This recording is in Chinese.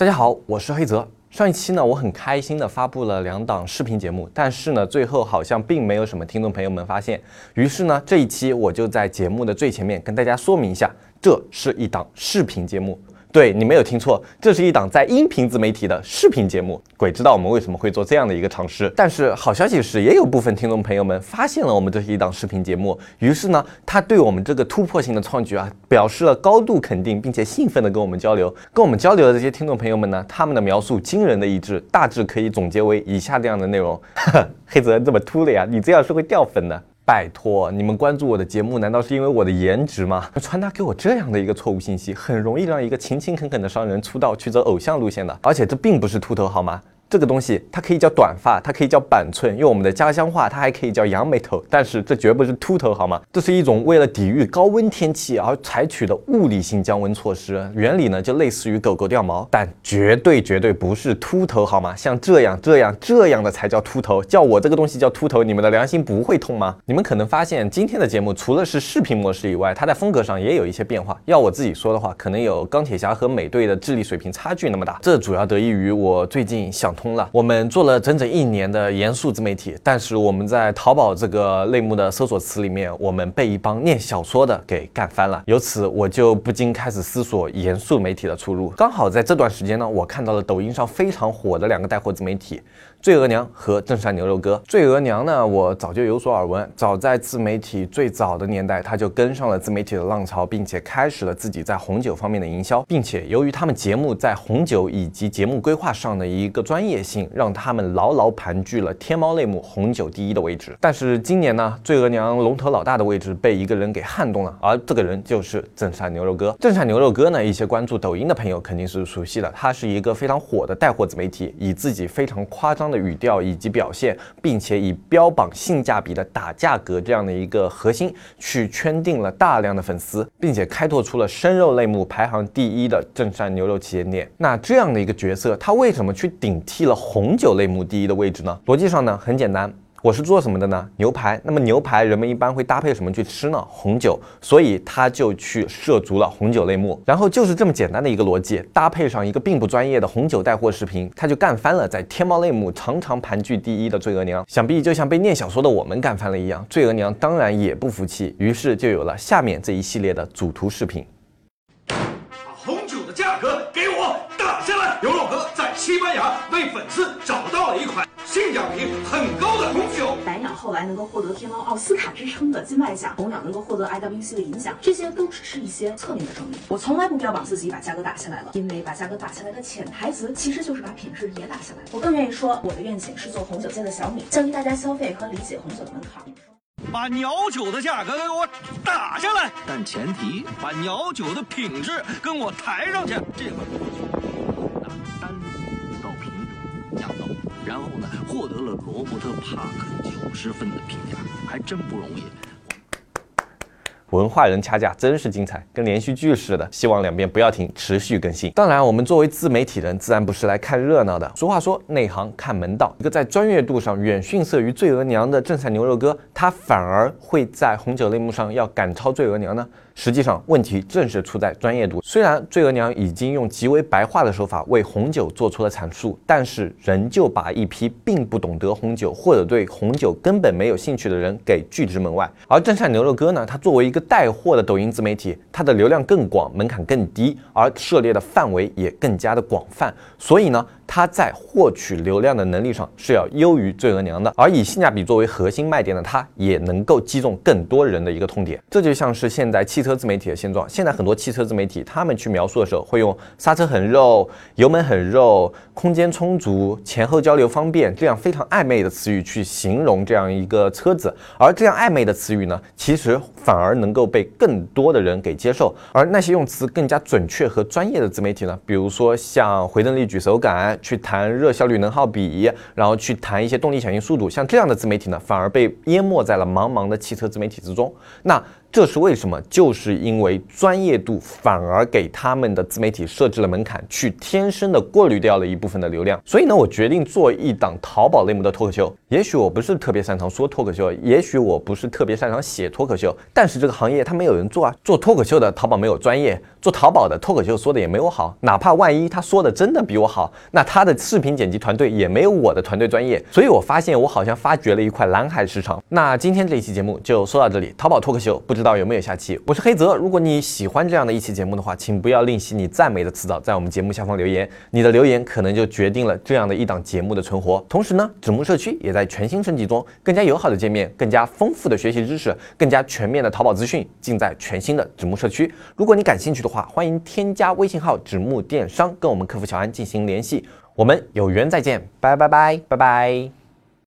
大家好，我是黑泽。上一期呢，我很开心的发布了两档视频节目，但是呢，最后好像并没有什么听众朋友们发现。于是呢，这一期我就在节目的最前面跟大家说明一下，这是一档视频节目。对你没有听错，这是一档在音频自媒体的视频节目。鬼知道我们为什么会做这样的一个尝试。但是好消息是，也有部分听众朋友们发现了我们这是一档视频节目，于是呢，他对我们这个突破性的创举啊，表示了高度肯定，并且兴奋的跟我们交流。跟我们交流的这些听众朋友们呢，他们的描述惊人的一致，大致可以总结为以下这样的内容：黑泽这么秃了呀？你这样是会掉粉的。拜托，你们关注我的节目，难道是因为我的颜值吗？传达给我这样的一个错误信息，很容易让一个勤勤恳恳的商人出道去走偶像路线的。而且这并不是秃头，好吗？这个东西它可以叫短发，它可以叫板寸，用我们的家乡话，它还可以叫扬眉头。但是这绝不是秃头，好吗？这是一种为了抵御高温天气而采取的物理性降温措施，原理呢就类似于狗狗掉毛，但绝对绝对不是秃头，好吗？像这样这样这样的才叫秃头，叫我这个东西叫秃头，你们的良心不会痛吗？你们可能发现今天的节目除了是视频模式以外，它在风格上也有一些变化。要我自己说的话，可能有钢铁侠和美队的智力水平差距那么大。这主要得益于我最近想通了，我们做了整整一年的严肃自媒体，但是我们在淘宝这个类目的搜索词里面，我们被一帮念小说的给干翻了。由此我就不禁开始思索严肃媒体的出路。刚好在这段时间呢，我看到了抖音上非常火的两个带货自媒体。醉额娘和正山牛肉哥。醉额娘呢，我早就有所耳闻，早在自媒体最早的年代，他就跟上了自媒体的浪潮，并且开始了自己在红酒方面的营销，并且由于他们节目在红酒以及节目规划上的一个专业性，让他们牢牢盘踞了天猫类目红酒第一的位置。但是今年呢，醉额娘龙头老大的位置被一个人给撼动了，而这个人就是正山牛肉哥。正山牛肉哥呢，一些关注抖音的朋友肯定是熟悉的，他是一个非常火的带货自媒体，以自己非常夸张。的语调以及表现，并且以标榜性价比的打价格这样的一个核心，去圈定了大量的粉丝，并且开拓出了生肉类目排行第一的正山牛肉旗舰店。那这样的一个角色，他为什么去顶替了红酒类目第一的位置呢？逻辑上呢，很简单。我是做什么的呢？牛排。那么牛排人们一般会搭配什么去吃呢？红酒。所以他就去涉足了红酒类目。然后就是这么简单的一个逻辑，搭配上一个并不专业的红酒带货视频，他就干翻了在天猫类目常常盘踞第一的醉额娘。想必就像被念小说的我们干翻了一样，醉额娘当然也不服气，于是就有了下面这一系列的主图视频。猫奥斯卡之称的金麦奖，红鸟能够获得 IWC 的影响，这些都只是一些侧面的证明。我从来不标榜自己把价格打下来了，因为把价格打下来的潜台词其实就是把品质也打下来。我更愿意说，我的愿景是做红酒界的小米，降低大家消费和理解红酒的门槛。把鸟酒的价格给我打下来，但前提把鸟酒的品质跟我抬上去。这款然后呢，获得了罗伯特·帕克九十分的评价，还真不容易。文化人掐架真是精彩，跟连续剧似的。希望两边不要停，持续更新。当然，我们作为自媒体人，自然不是来看热闹的。俗话说，内行看门道。一个在专业度上远逊色于醉额娘的正菜牛肉哥，他反而会在红酒类目上要赶超醉额娘呢？实际上，问题正是出在专业度。虽然醉额娘已经用极为白话的手法为红酒做出了阐述，但是仍旧把一批并不懂得红酒或者对红酒根本没有兴趣的人给拒之门外。而正善牛肉哥呢，他作为一个带货的抖音自媒体，它的流量更广，门槛更低，而涉猎的范围也更加的广泛，所以呢。它在获取流量的能力上是要优于醉额娘的，而以性价比作为核心卖点的它，也能够击中更多人的一个痛点。这就像是现在汽车自媒体的现状。现在很多汽车自媒体，他们去描述的时候，会用刹车很肉、油门很肉、空间充足、前后交流方便这样非常暧昧的词语去形容这样一个车子。而这样暧昧的词语呢，其实反而能够被更多的人给接受。而那些用词更加准确和专业的自媒体呢，比如说像回灯率、举手感。去谈热效率能耗比，然后去谈一些动力响应速度，像这样的自媒体呢，反而被淹没在了茫茫的汽车自媒体之中。那这是为什么？就是因为专业度反而给他们的自媒体设置了门槛，去天生的过滤掉了一部分的流量。所以呢，我决定做一档淘宝类目的脱口秀。也许我不是特别擅长说脱口秀，也许我不是特别擅长写脱口秀，但是这个行业它没有人做啊。做脱口秀的淘宝没有专业，做淘宝的脱口秀说的也没我好。哪怕万一他说的真的比我好，那他的视频剪辑团队也没有我的团队专业。所以我发现我好像发掘了一块蓝海市场。那今天这一期节目就说到这里，淘宝脱口秀不知。道有没有下期？我是黑泽。如果你喜欢这样的一期节目的话，请不要吝惜你赞美的词藻，在我们节目下方留言。你的留言可能就决定了这样的一档节目的存活。同时呢，纸木社区也在全新升级中，更加友好的界面，更加丰富的学习知识，更加全面的淘宝资讯，尽在全新的纸木社区。如果你感兴趣的话，欢迎添加微信号“纸木电商”跟我们客服小安进行联系。我们有缘再见，拜拜拜拜拜。